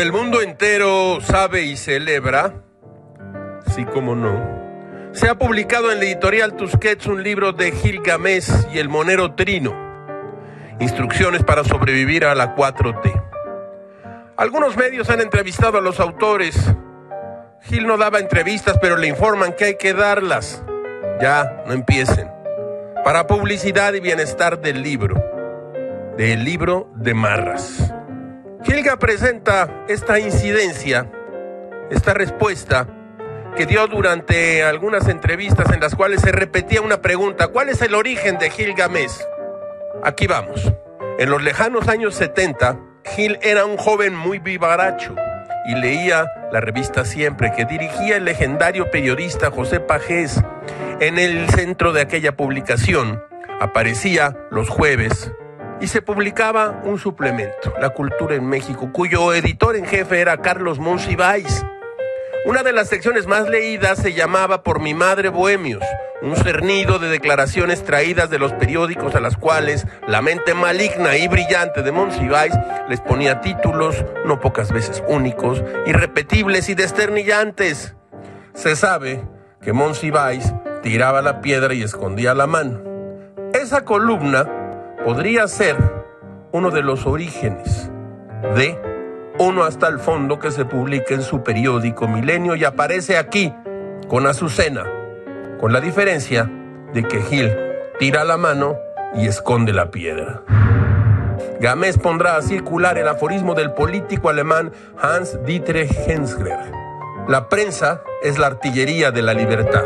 El mundo entero sabe y celebra, sí como no, se ha publicado en la editorial Tusquets un libro de Gil Gamés y el monero Trino, Instrucciones para sobrevivir a la 4T. Algunos medios han entrevistado a los autores. Gil no daba entrevistas, pero le informan que hay que darlas. Ya, no empiecen. Para publicidad y bienestar del libro. Del libro de Marras. Gilga presenta esta incidencia, esta respuesta que dio durante algunas entrevistas en las cuales se repetía una pregunta, ¿cuál es el origen de Gilgamesh? Aquí vamos. En los lejanos años 70, Gil era un joven muy vivaracho y leía la revista Siempre que dirigía el legendario periodista José Pajés. En el centro de aquella publicación aparecía los jueves y se publicaba un suplemento, La Cultura en México, cuyo editor en jefe era Carlos Monsiváis. Una de las secciones más leídas se llamaba Por mi madre Bohemios, un cernido de declaraciones traídas de los periódicos a las cuales la mente maligna y brillante de Monsiváis les ponía títulos, no pocas veces únicos, irrepetibles y desternillantes. Se sabe que Monsiváis tiraba la piedra y escondía la mano. Esa columna podría ser uno de los orígenes de Uno hasta el fondo que se publica en su periódico Milenio y aparece aquí con Azucena, con la diferencia de que Gil tira la mano y esconde la piedra. Gamés pondrá a circular el aforismo del político alemán Hans Dietrich Hensler. La prensa es la artillería de la libertad.